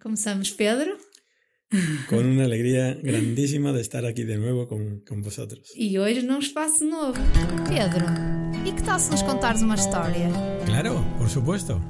Começamos, Pedro. Con una alegría grandísima de estar aquí de nuevo con, con vosotros. E hoje num espaço novo. Pedro, e que tal se nos contares uma história? Claro, por supuesto.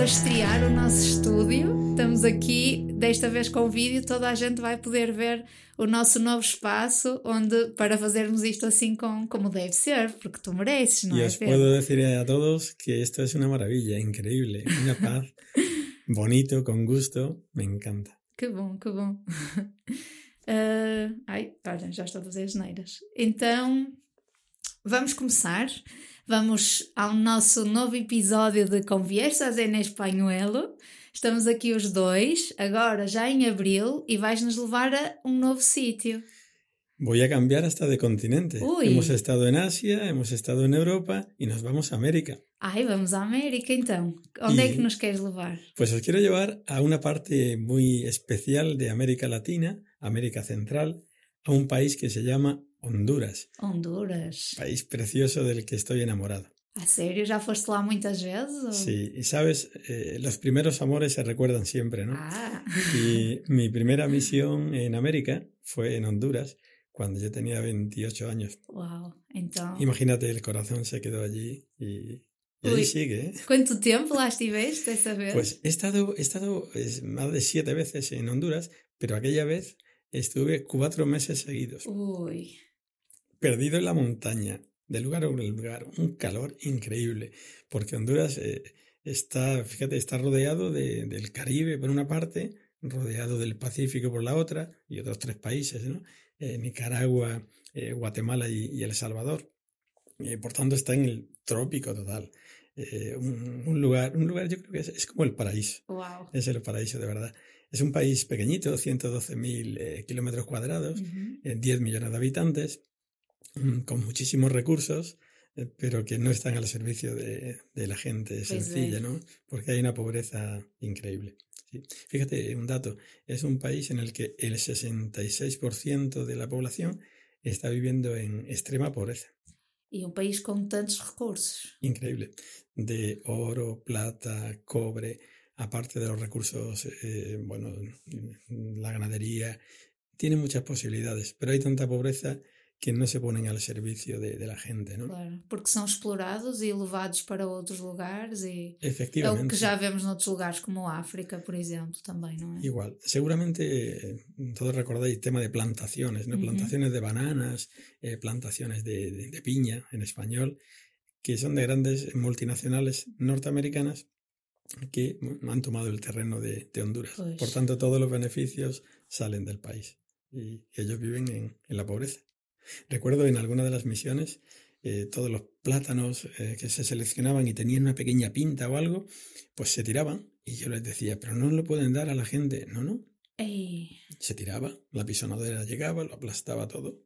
A estrear o nosso estúdio. Estamos aqui, desta vez com vídeo, toda a gente vai poder ver o nosso novo espaço, onde para fazermos isto assim com, como deve ser, porque tu mereces, não Y é? os Pedro? puedo decir a todos que esto es una maravilla, increíble, una paz, bonito, con gusto, me encanta. Que bom, que bom. Ah, ai, olha, já estou a fazer as neiras. Então, vamos começar. Vamos ao nosso novo episódio de Conversas em Espanhol. Estamos aqui os dois, agora já em abril, e vais-nos levar a um novo sítio. Voy a cambiar hasta de continente. Uy. Hemos estado en Asia, hemos estado en Europa y nos vamos a América. Ai, vamos à América então. Onde é E- que nos queres levar? Pues os quiero llevar a una parte muy especial de América Latina, América Central, a un país que se llama Honduras, Honduras. país precioso del que estoy enamorado. A sério? Já foste lá muitas vezes? ou- Sí, y sabes, Eh, los primeros amores se recuerdan siempre, ¿no? Ah, Y mi primera misión en América fue en Honduras, cuando yo tenía 28 años. uau. Então, Imagínate, el corazón se quedó allí y, y Uy. sigue. ¿eh? quanto tempo lá estiveste essa vez? Pues he estado, he estado es, más de siete veces en Honduras, pero aquella vez estuve cuatro meses seguidos, Ui. Perdido en la montaña, de lugar a lugar, un calor increíble, porque Honduras eh, está, fíjate, está rodeado de- del Caribe por una parte, rodeado del Pacífico por la otra, y otros tres países, ¿no? Eh, Nicaragua, eh, Guatemala y, y El Salvador. Por tanto, está en el trópico total. Un, un lugar, un lugar yo creo que es, es como el paraíso. Es el paraíso de verdad. Es un país pequeñito, 112.000 eh, kilómetros cuadrados, Uhum. eh, 10 millones de habitantes, con muchísimos recursos, eh, pero que no están al servicio de, de la gente Pues sencilla. ¿no? Porque hay una pobreza increíble. sí. Fíjate, un dato, es un país en el que el 66% de la población está viviendo en extrema pobreza. E um país com tantos recursos. Increíble. De oro, plata, cobre, aparte de los recursos, eh, bueno, la ganadería, tiene muchas posibilidades, pero hay tanta pobreza que no se ponen al servicio de, de la gente, ¿no? Claro. Porque são explorados e levados para outros lugares e é o que já vemos noutros lugares como a África, por exemplo, também, não é? Igual, seguramente eh, todos recordáis el tema de plantaciones, ¿no? Plantaciones de bananas, eh, plantaciones de, de- de piña en español, que son de grandes multinacionales norteamericanas que han tomado el terreno de, de Honduras. Pues. Por tanto, todos los beneficios salen del país y ellos viven en, en la pobreza. Recuerdo en alguna de las misiones eh, todos los plátanos eh, que se seleccionaban y tenían una pequeña pinta o algo, pues se tiraban y yo les decía, pero no lo pueden dar a la gente. No, no, Ei, se tiraba, la pisonadera llegaba, lo aplastaba todo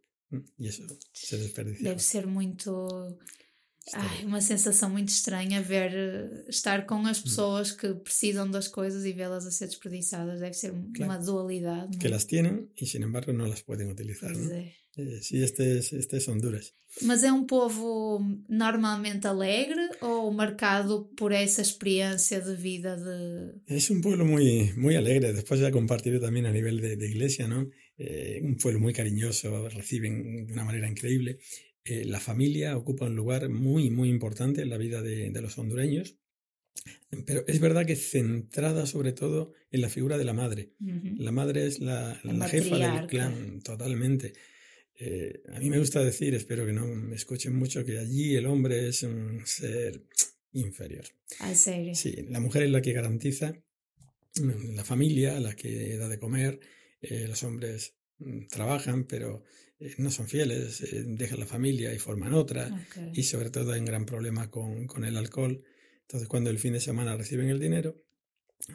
y eso se desperdiciaba. deve ser muito. Está Ai, bien. uma sensação muito estranha ver eh, estar com Hum. as pessoas que precisam das coisas e vê-las a ser desperdiçadas. Deve ser uma Claro. dualidade. não Que é? las tienen y sin embargo no las pueden utilizar. Pois ¿no? é. Eh, sí, este es, este es Honduras. Mas é um povo normalmente alegre ou marcado por essa experiência de vida de. Es un pueblo muy, muy alegre, después ya compartiré también a nivel de, de iglesia, ¿no? Eh, un pueblo muy cariñoso, reciben de una manera increíble. Eh, la familia ocupa un lugar muy, muy importante en la vida de, de los hondureños, pero es verdad que centrada sobre todo en la figura de la madre. La madre es la, La la jefa del clan, totalmente. Eh, a mí me gusta decir, espero que no me escuchen mucho, que allí el hombre es un ser inferior. A sério. Sí, la mujer es la que garantiza mm, la familia, la que da de comer. eh, los hombres trabajan, pero eh, no son fieles, eh, dejan la familia y forman otra. Y sobre todo hay un gran problema con, con el alcohol. Entonces, cuando el fin de semana reciben el dinero,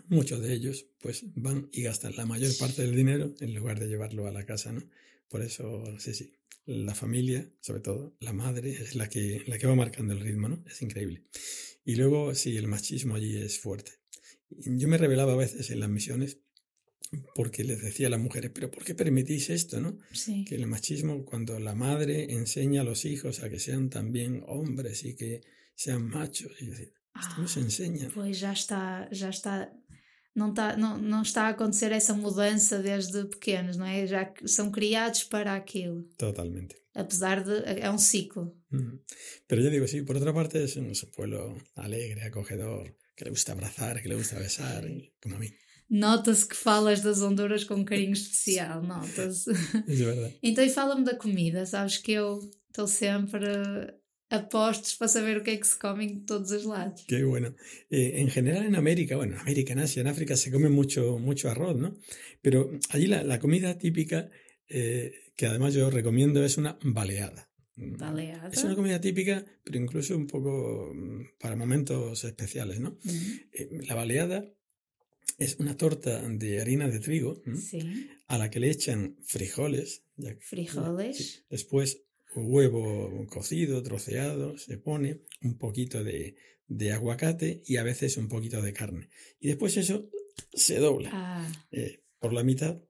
muchos de ellos pues van y gastan la mayor parte del dinero en lugar de llevarlo a la casa, ¿no? Por eso, sí, sí, la familia, sobre todo, la madre, es la que, la que va marcando el ritmo, ¿no? Es increíble. Y luego, sí, el machismo allí es fuerte. Yo me revelaba a veces en las misiones porque les decía a las mujeres, pero ¿por qué permitís esto, no? Sí. Que el machismo, cuando la madre enseña a los hijos a que sean también hombres y que sean machos, y decir, esto no se enseña. Pois já está, já está, não está, não, não está a acontecer essa mudança desde pequenos, não é? Já são criados para aquilo. Totalmente. Apesar de, é um ciclo. Pero yo digo, sí, por otra parte es un pueblo alegre, acogedor, que le gusta abrazar, que le gusta besar, como a mí. Nota-se que falas das Honduras com um carinho especial, nota-se. Es verdad. Então, e fala-me da comida, sabes que eu estou sempre a postos para saber o que é que se come em todos os lados. Qué bueno. Eh, en general en América, bueno, en América, en Asia, en África se come mucho, mucho arroz, ¿no? Pero allí la, la comida típica, eh, que además yo recomiendo, es una baleada. Baleada. Es una comida típica, pero incluso un poco mm, para momentos especiales, ¿no? Eh, La baleada es una torta de harina de trigo a la que le echan frijoles, ya- Frijoles. Sí. Después huevo cocido, troceado, se pone un poquito de, de aguacate y a veces un poquito de carne. Y después eso se dobla Ah, eh, por la mitad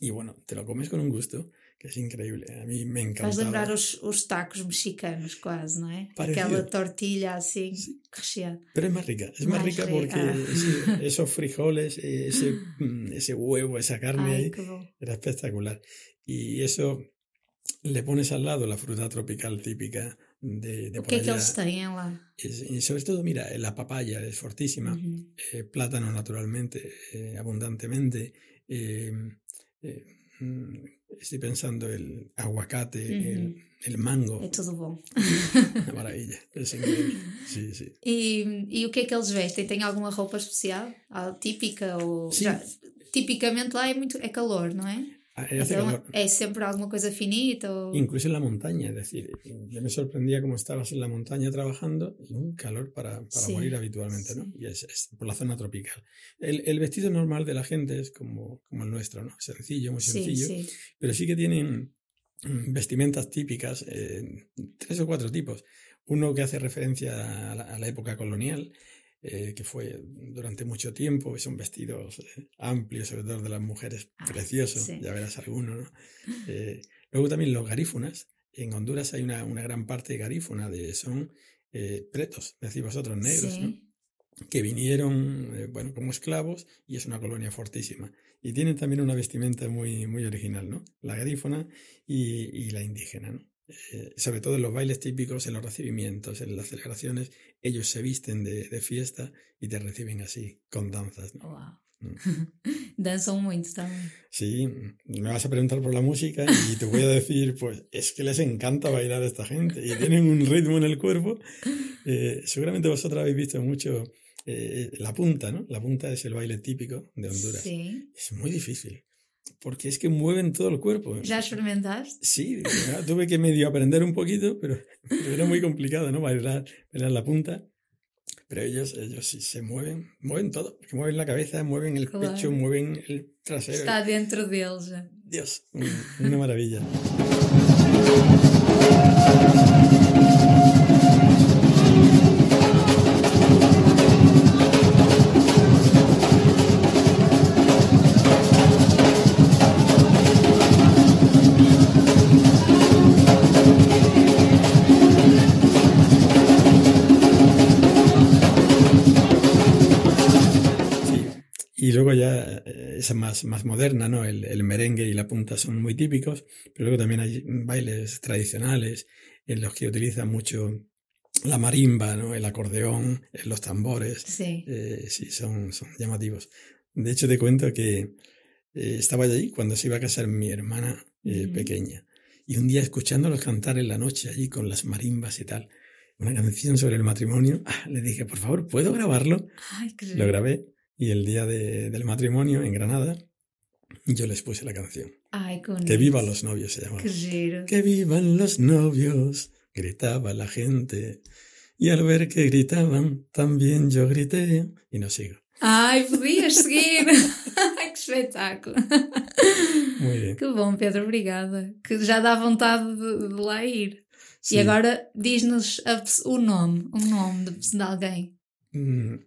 y bueno, te lo comes con un gusto que es increíble. A mí me faz encanta. lembrar os, os tacos mexicanos, quase, não é? Parecido. Aquela tortilha assim, Sí. recheada. Pero es más rica, es más, Más rica rica. porque sí, esos frijoles, eh, ese, mm, ese huevo, esa carne ahí, era espectacular. Y eso le pones al lado la fruta tropical típica de, de O por que têm lá? Es- y sobre todo, mira, la papaya es fortísima, Uhum. eh, plátano naturalmente, eh, abundantemente. eh, eh, estoy pensando el aguacate, el, Ujú. el mango, É tudo bom. increíble. Sí, sí. E, e o que é que eles vestem? Tem alguma roupa especial? Ah, típica? Ou Sim. já- tipicamente lá é muito é calor, não é? Ah, hace Então, calor. é sempre alguma coisa finita? Incluso en la montaña, es decir, yo me sorprendía cómo estabas en la montaña trabajando y un calor para, para Sí, morir habitualmente, ¿no? sí. Y es, es por la zona tropical. El, el vestido normal de la gente es como, como el nuestro, ¿no? Sencillo, muy sencillo, sim. pero sí que tienen vestimentas típicas, eh, tres o cuatro tipos. Uno que hace referencia a la, a la época colonial, eh, que fue durante mucho tiempo, y son vestidos eh, amplios, sobre todo de las mujeres, Ah, preciosos, sí. ya verás alguno, ¿no? Eh, luego también los garífunas. En Honduras hay una, una gran parte de garífuna, de, son pretos, decís vosotros, negros, ¿no? Que vinieron bueno, como esclavos y es una colonia fortísima. Y tienen también una vestimenta muy, muy original, ¿no? La garífona y, y la indígena, ¿no? Eh, sobre todo en los bailes típicos, en los recibimientos, en las celebraciones, ellos se visten de, de fiesta y te reciben así, con danzas. ¿no? Uau. Mm. Dançam muito também. Sí, me vas a preguntar por la música y te voy a decir, pues es que les encanta bailar a esta gente y tienen un ritmo en el cuerpo. Eh, seguramente vosotros habéis visto mucho eh, la punta, ¿no? La punta es el baile típico de Honduras. Sim. Es muy difícil, porque es que mueven todo el cuerpo. Já experimentaste? Sí, tuve que medio aprender un poquito, pero, pero era muy complicado, ¿no? Bailar, bailar la punta. Pero ellos, ellos sí se mueven, mueven todo, porque mueven la cabeza, mueven el Claro. pecho, mueven el trasero. Está dentro deles já. Dios, un- una maravilla. Y luego ya eh, esa más, más moderna, ¿no? El, el merengue y la punta son muy típicos, pero luego también hay bailes tradicionales en los que utilizan mucho la marimba, ¿no? El acordeón, eh, los tambores. Sim. Eh, sí, son, son llamativos. De hecho, te cuento que eh, estaba allí cuando se iba a casar mi hermana eh, pequeña. Y un día escuchándolos cantar en la noche allí con las marimbas y tal, una canción sobre el matrimonio, ah, le dije, por favor, ¿puedo grabarlo? Lo grabé y el día de- del matrimonio en Granada, yo les puse la canción. Que bonito. Que vivan los novios se llamaba. Que giro. Que vivan los novios, gritaba la gente. Y al ver que gritaban, también yo grité. Y no sigo. Ai, podias seguir. Que espetáculo. Muy bien. Que bom, Pedro, obrigada. Que já dá vontade de, de lá ir. Sí. E agora diz-nos o nome, o nome de, de alguém. Mm,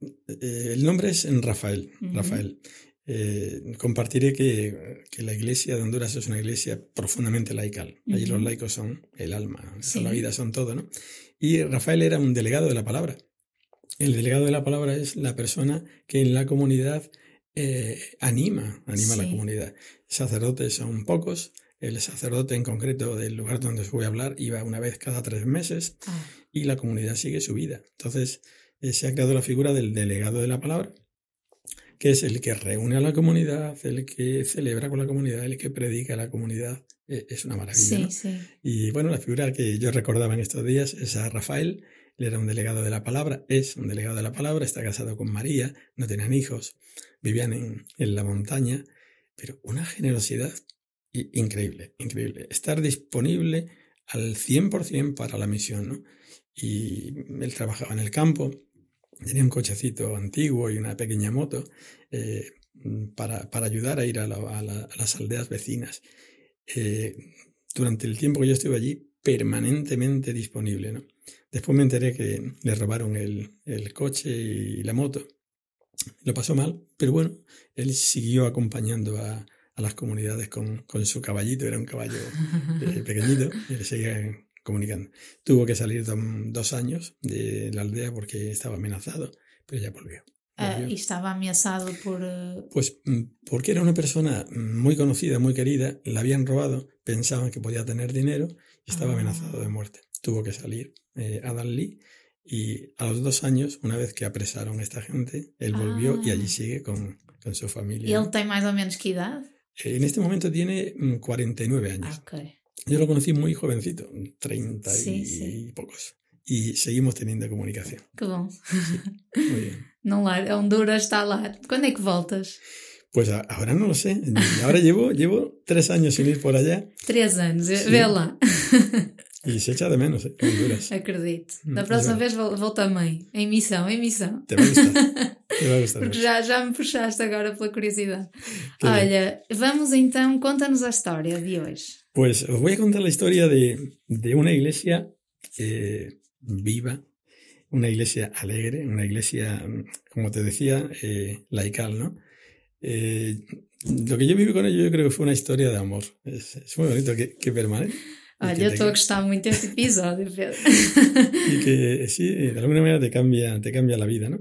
eh, el nombre es Rafael. Ujú. Rafael. eh, compartiré que, que, la iglesia de Honduras es una iglesia profundamente laical. Allí los laicos son el alma, son la vida, son todo, ¿no? Y Rafael era un delegado de la palabra. El delegado de la palabra es la persona que en la comunidad eh, anima, anima a la comunidad. Sacerdotes son pocos. El sacerdote en concreto del lugar donde os voy a hablar iba una vez cada tres meses ah. y la comunidad sigue su vida. Entonces eh, se ha creado la figura del delegado de la palabra, que es el que reúne a la comunidad, el que celebra con la comunidad, el que predica a la comunidad. Eh, es una maravilla. Y bueno, la figura que yo recordaba en estos días es a Rafael. Él era un delegado de la palabra, es un delegado de la palabra, está casado con María, no tenían hijos, vivían en, en la montaña, pero una generosidad increíble, increíble. Estar disponible al 100% para la misión, ¿no? Y él trabajaba en el campo, tenía un cochecito antiguo y una pequeña moto eh, para, para, ayudar a ir a, las aldeas vecinas. Eh, durante el tiempo que yo estuve allí, permanentemente disponible. ¿no? Después me enteré que le robaron el, el coche y la moto. Lo pasó mal, pero bueno, él siguió acompañando a, a las comunidades con, con, su caballito, era un caballo eh, pequeñito, y le seguía comunicando. Tuvo que salir dos años de la aldea porque estaba amenazado, pero ya volvió. Ah, ¿Y estaba amenazado por...? Eh, pues mm, porque era una persona muy conocida, muy querida, la habían robado, pensaban que podía tener dinero y estaba amenazado de ah. muerte. Tuvo que salir eh, a Dalí y a los dos años, una vez que apresaron a esta gente, él volvió y allí ah. sigue con, con su familia. ¿Y él tiene más o menos qué edad? En este momento tiene 49 mm, años. Okay. Yo lo conocí muy jovencito, 30 y pocos. Y seguimos teniendo comunicación. Que bom. muy bien. No Honduras está lá. ¿Cuándo es que voltas? Pues ahora no lo sé. Ahora llevo, llevo tres años sin ir por allá. Tres años, sí. vê lá. E se echa de menos, eh, Honduras. Acredito. Mm, da próxima vez vou, vou também. Em missão, em missão. Te vai Porque já, já me puxaste agora pela curiosidade. Que Olha, bem. vamos então, conta-nos a história de hoje. Pues os voy a contar la historia de, de una iglesia eh, viva, una iglesia alegre, una iglesia, como te decía, eh, laical, ¿no? Eh, lo que yo viví con ellos yo creo que fue una historia de amor. Es, es muy bonito que, que permanece. Olha, eu estou a gostar muito deste episodio, Pedro. y que sí, de alguna manera te cambia, te cambia la vida, ¿no?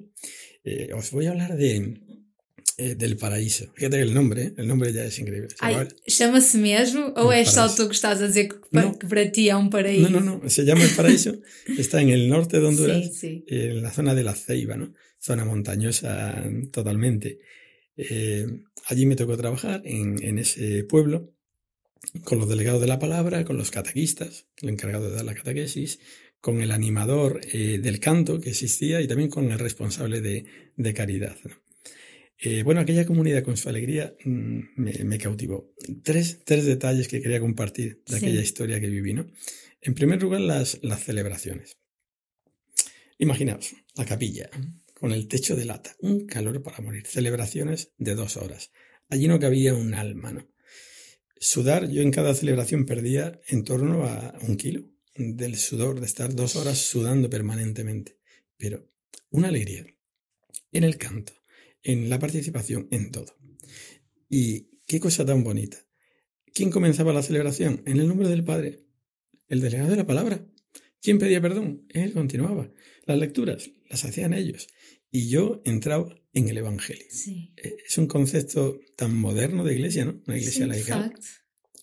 Eh, os voy a hablar de, eh, del paraíso. Fíjate que el nombre, el nombre ya es increíble. Chama-se mesmo? Ou é só tú que estás a dizer que, no. que para ti é un paraíso? No, no, no, se llama el paraíso. Está en el norte de Honduras, sí, sí. en la zona de la Ceiba, ¿no? Zona montañosa totalmente. Eh, allí me tocó trabajar en, en ese pueblo con los delegados de la palabra, con los catequistas, el encargado de dar la catequesis, con el animador eh, del canto que existía y también con el responsable de, de caridad. Eh, bueno, aquella comunidad con su alegría mm, me, me, cautivó. Tres, tres detalles que quería compartir de aquella historia que viví. ¿no? En primer lugar, las, las celebraciones. Imaginaos, la capilla, con el techo de lata, un calor para morir, celebraciones de dos horas. Allí no cabía un alma, ¿no? Sudar, yo en cada celebración perdía en torno a un kilo del sudor, de estar dos horas sudando permanentemente. Pero una alegría en el canto, en la participación, en todo. Y qué cosa tan bonita. ¿Quién comenzaba la celebración? En el nombre del Padre, el delegado de la palabra. ¿Quién pedía perdón? Él continuaba. Las lecturas las hacían ellos. Y yo entraba en el Evangelio. Sí. Eh, es un concepto tan moderno de iglesia, ¿no? Una iglesia sí, laical.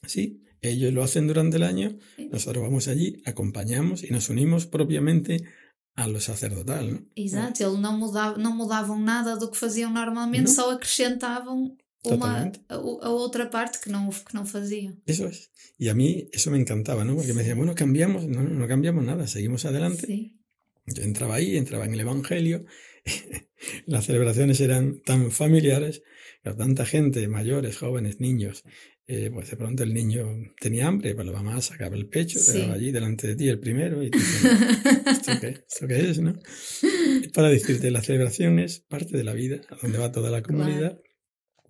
Sí, ellos lo hacen durante el año, nosotros vamos allí, acompañamos y nos unimos propiamente a lo sacerdotal, ¿no? Exato, eles não mudavam, não mudavam nada do que faziam normalmente, não. só acrescentavam uma, a, a, otra parte que no, que no faziam. Eso es. Y a mí eso me encantaba, ¿no? Porque me decían, bueno, cambiamos, no, no cambiamos nada, seguimos adelante. Yo entraba ahí, entraba en el Evangelio, las celebraciones eran tan familiares, tanta gente, mayores, jóvenes, niños, eh, pues de pronto el niño tenía hambre, pues la mamá sacaba el pecho, sí. te allí delante de ti el primero y tú, ¿esto qué, ¿esto qué es? ¿no? Para decirte, la celebración es parte de la vida, a donde va toda la comunidad,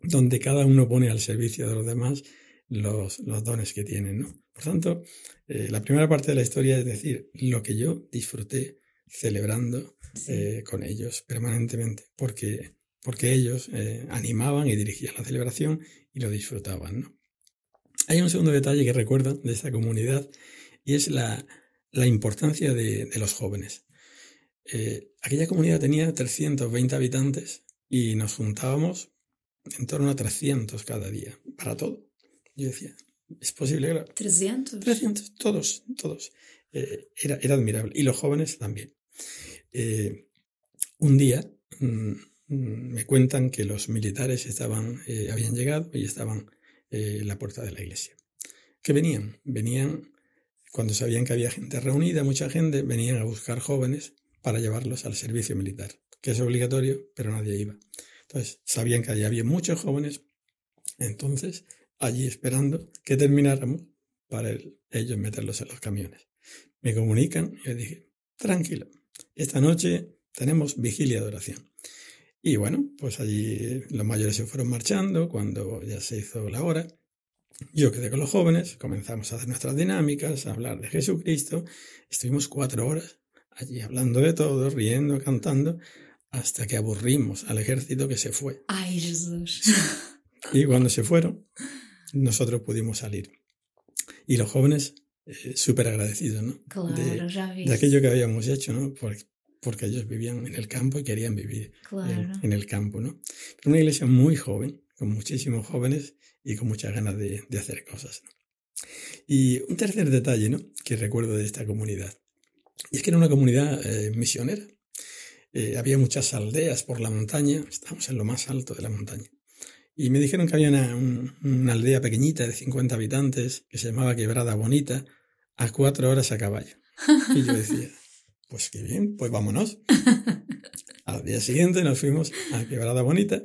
donde cada uno pone al servicio de los demás los, los dones que tienen. ¿no? Por tanto, eh, la primera parte de la historia es decir, lo que yo disfruté celebrando sí. eh, con ellos permanentemente, porque porque ellos animaban y dirigían la celebración y lo disfrutaban. ¿no? Hay un segundo detalle que recuerdo de esta comunidad y es la, la importancia de, de, los jóvenes. Eh, aquella comunidad tenía 320 habitantes y nos juntábamos en torno a 300 cada día, para todo. Yo decía, ¿es posible? Claro. 300. 300, todos, todos. Eh, era, era, admirable. Y los jóvenes también. Eh, un día mmm, me cuentan que los militares estaban, habían llegado y estaban eh, la puerta de la iglesia. Que venían, venían cuando sabían que había gente reunida, mucha gente, venían a buscar jóvenes para llevarlos al servicio militar, que es obligatorio, pero nadie iba. Entonces, sabían que allí había muchos jóvenes, entonces, allí esperando que termináramos para el, ellos meterlos en los camiones. Me comunican y yo dije, tranquilo, esta noche tenemos vigilia de oración. Y bueno, pues allí los mayores se fueron marchando cuando ya se hizo la hora. Yo quedé con los jóvenes, comenzamos a hacer nuestras dinámicas, a hablar de Jesucristo. Estuvimos cuatro horas allí hablando de todo, riendo, cantando, hasta que aburrimos al ejército que se fue. Ay, Jesús. Y cuando se fueron, nosotros pudimos salir. Y los jóvenes eh, súper agradecidos, ¿no? Claro, de, ya de, aquello que habíamos hecho, ¿no? Porque, porque, ellos vivían en el campo y querían vivir claro. en, en, el campo, ¿no? Pero una iglesia muy joven, con muchísimos jóvenes y con muchas ganas de, de hacer cosas. ¿no? Y un tercer detalle, ¿no? Que recuerdo de esta comunidad. Y es que era una comunidad eh, misionera. Eh, había muchas aldeas por la montaña, estábamos en lo más alto de la montaña. Y me dijeron que había una, un, una, aldea pequeñita de 50 habitantes que se llamaba Quebrada Bonita, a cuatro horas a caballo. Y yo decía, pues qué bien, pues vámonos. Al día siguiente nos fuimos a Quebrada Bonita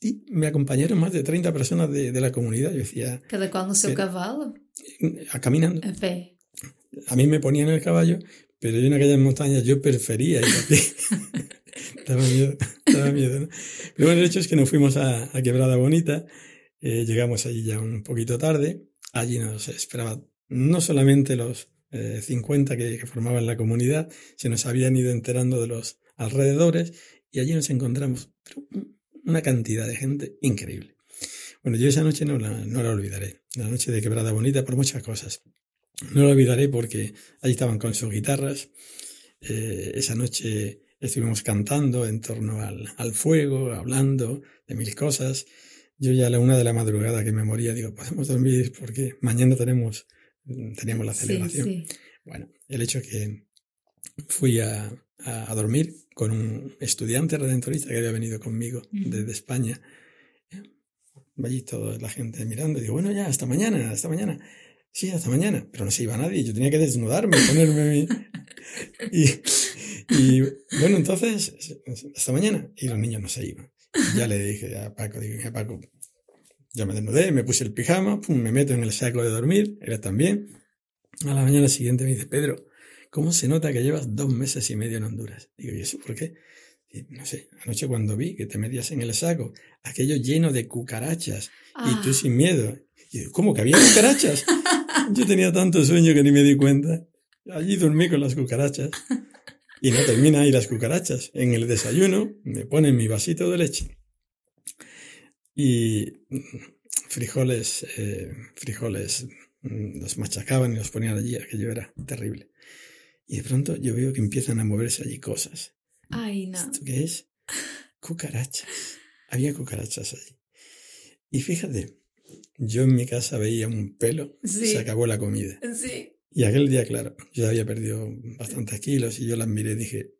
y me acompañaron más de 30 personas de, de la comunidad. Yo decía... ¿Cada cual pero, cavalo? A, caminando. A pé. A mí me ponían el caballo, pero yo en aquellas montañas yo prefería ir a pie. daba miedo, daba miedo, ¿no? Pero bueno, el hecho es que nos fuimos a, a Quebrada Bonita, eh, llegamos allí ya un poquito tarde, allí nos esperaba no solamente los eh, 50 que, formaban la comunidad, se nos habían ido enterando de los alrededores y allí nos encontramos una cantidad de gente increíble. Bueno, yo esa noche no la, no la olvidaré, la noche de Quebrada Bonita por muchas cosas. No la olvidaré porque allí estaban con sus guitarras, eh, esa noche Estuvimos cantando en torno al, al, fuego, hablando de mil cosas. Yo ya a la una de la madrugada que me moría, digo, podemos dormir porque mañana tenemos, teníamos la celebración. Sí, sí. Bueno, el hecho que fui a, a, a, dormir con un estudiante redentorista que había venido conmigo mm. desde España. Allí toda la gente mirando, digo, bueno, ya, hasta mañana, hasta mañana. Sí, hasta mañana. Pero no se iba nadie, yo tenía que desnudarme, ponerme mi... Y, y bueno, entonces, hasta mañana. Y los niños no se iban. Y ya le dije a Paco, dije, a Paco, yo me desnudé, me puse el pijama, pum, me meto en el saco de dormir, él también. A la mañana siguiente me dice, Pedro, ¿cómo se nota que llevas dos meses y medio en Honduras? Digo, ¿y eso por qué? Y, no sé, anoche cuando vi que te metías en el saco, aquello lleno de cucarachas, ah. y tú sin miedo. Y digo, ¿cómo que había cucarachas? Yo tenía tanto sueño que ni me di cuenta. Allí dormí con las cucarachas. Y no termina ahí las cucarachas. En el desayuno me ponen mi vasito de leche. Y frijoles, eh, frijoles mm, los machacaban y los ponían allí, aquello era terrible. Y de pronto yo veo que empiezan a moverse allí cosas. Ay, no. ¿Esto qué es? Cucarachas. Había cucarachas allí. Y fíjate, yo en mi casa veía un pelo, sí. se acabó la comida. Sí. Y aquel día, claro, yo había perdido bastantes kilos y yo las miré y dije,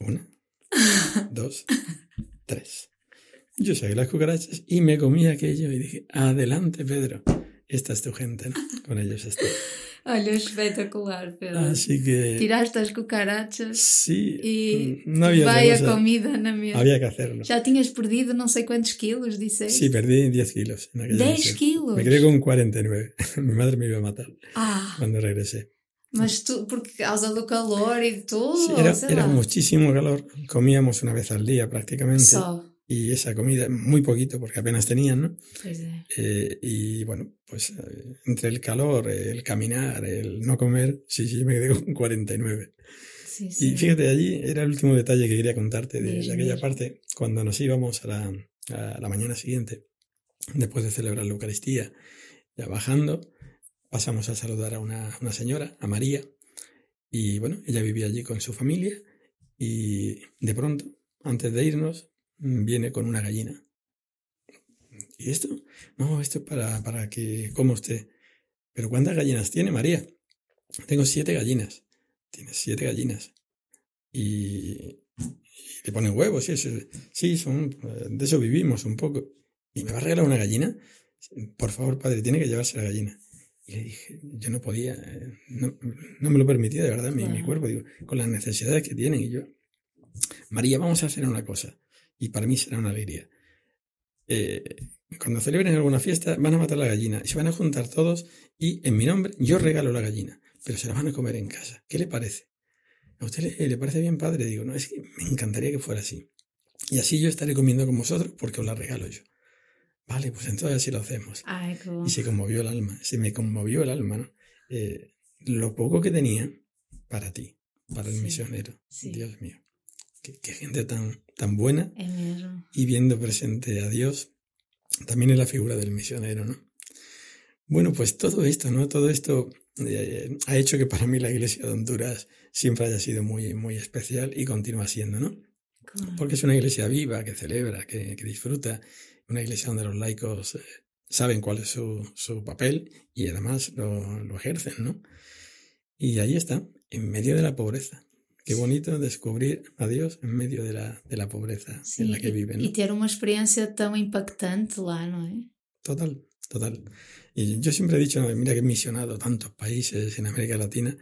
una, dos, tres. Yo saqué las cucarachas y me comí aquello y dije, adelante Pedro, esta es tu gente, ¿no? Con ellos estoy. Olha, espetacular, Pedro. Así que... Tiraste as cucarachas sí, e no había vai a comida na mesa. Había que hacerlo. Já tinhas perdido não sei quantos quilos, disseste? Sí, perdí 10 kilos. En 10 noche. kilos? Me quedé con 49. Mi madre me iba a matar ah. cuando regresé. Mas tú, por causa do calor e de todo? Sí, era, era muchísimo calor. Comíamos una vez al día prácticamente. So. Y esa comida, muy poquito porque apenas tenían, ¿no? Pues sí. eh, y bueno, pues eh, entre el calor, el caminar, el no comer, sí, sí, me quedé con 49. Sí, sí. Y fíjate, allí era el último detalle que quería contarte de, de aquella parte, cuando nos íbamos a la, a la mañana siguiente, después de celebrar la Eucaristía, ya bajando, pasamos a saludar a una, una señora, a María, y bueno, ella vivía allí con su familia, y de pronto, antes de irnos, viene con una gallina. ¿Y esto? No, esto es para, para que coma usted. ¿Pero cuántas gallinas tiene, María? Tengo siete gallinas. Tienes siete gallinas. Y, y le ponen huevos, sí, sí, son, eh, de eso vivimos un poco. ¿Y me va a regalar una gallina? Por favor, padre, tiene que llevarse la gallina. Y le dije, yo no podía, eh, no, no me lo permitía de verdad mi, mi cuerpo, digo, con las necesidades que tienen. Y yo, María, vamos a hacer una cosa. Y para mí será una alegría. Eh, cuando celebren alguna fiesta, van a matar la gallina y se van a juntar todos y en mi nombre yo regalo la gallina, pero se la van a comer en casa. ¿Qué le parece? ¿A usted le, le parece bien, padre? Digo, no, es que me encantaría que fuera así. Y así yo estaré comiendo con vosotros porque os la regalo yo. Vale, pues entonces así lo hacemos. Y se conmovió el alma, se me conmovió el alma, ¿no? Eh, lo poco que tenía para ti, para el Sí, misionero. sí. Dios mío. Qué, qué gente tan, tan buena y viendo presente a Dios, también en la figura del misionero, ¿no? Bueno, pues todo esto, ¿no? Todo esto eh, ha hecho que para mí la iglesia de Honduras siempre haya sido muy, muy especial y continúa siendo, ¿no? Claro. Porque es una iglesia viva, que celebra, que, que disfruta, una iglesia donde los laicos eh, saben cuál es su, su papel y además lo, lo ejercen, ¿no? Y ahí está, en medio de la pobreza. Qué bonito descubrir a Dios en medio de la, de la pobreza en la que viven. ¿no? ter uma experiência tão impactante lá, não é? Total, total. Y yo siempre he dicho, mira que he misionado tantos países en América Latina,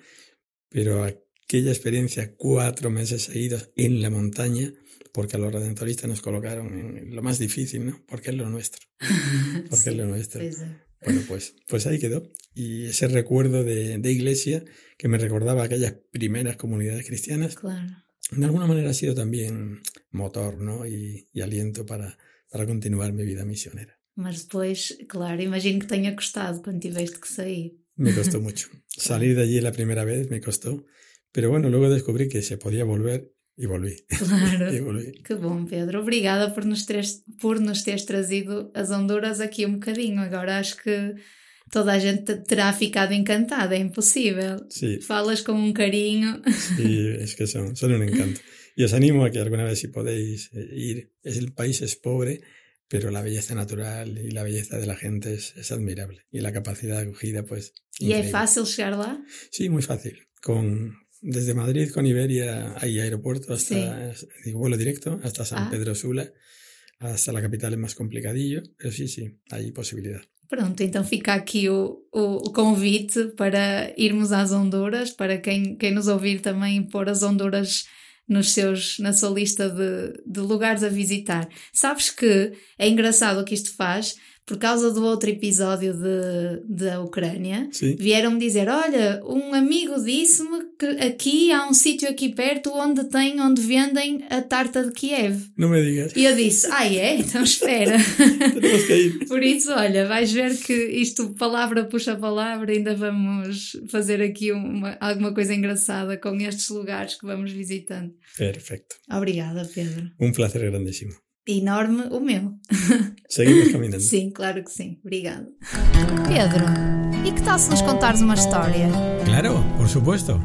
pero aquella experiencia cuatro meses seguidos en la montaña, porque a los redentoristas nos colocaron en lo más difícil, ¿no? Porque es lo nuestro. Porque es lo nuestro. é. Bueno, pues, pues ahí quedó. Y ese recuerdo de, de iglesia que me recordaba aquellas primeras comunidades cristianas, Claro. de alguna manera ha sido también motor, ¿no? Y, y aliento para, para continuar mi vida misionera. Mas depois, claro, imagino que tenha custado quando tiveste que sair. Me costó mucho. Salir de allí la primera vez me costó, pero bueno, luego descubrí que se podía volver y volví. Claro. Y volví. Que bom, Pedro. Obrigada por nos, teres, por nos teres trazido as Honduras aqui um bocadinho. Agora acho que toda a gente te- terá ficado encantada, é impossível. Sí, Falas com um carinho. sí, es que son, son un encanto. Y os animo a que alguna vez si podéis eh, ir. Es el país es pobre, pero la belleza natural y la belleza de la gente es, es admirable. Y la capacidad de acogida, pues. E é increíble. fácil chegar lá? Sí, muy fácil. Con, desde Madrid con Iberia hay aeropuerto hasta, digo, vuelo directo hasta San Ah. Pedro Sula. Hasta la capital es más complicadillo, pero sí, sí, hay posibilidad. Pronto, então fica aqui o, o, o convite para irmos às Honduras, para quem, quem nos ouvir também pôr as Honduras nos seus, na sua lista de, de lugares a visitar. Sabes que é engraçado o que isto faz, por causa do outro episódio de, da Ucrânia, vieram-me dizer: Olha, um amigo disse-me que aqui há um sítio aqui perto onde tem, onde vendem a tarta de Kiev. no me digas. E eu disse: Ah, é? Então espera. Ir. Por isso, olha, vais ver que isto, palavra puxa palavra, ainda vamos fazer aqui uma, alguma coisa engraçada com estes lugares que vamos visitando. Perfecto. Obrigada, Pedro. Un placer grandísimo. Enorme o meu. Seguimos caminando. Sim, claro que sim. Obrigada. Pedro, e que tal se nos contares uma história? Claro, por supuesto.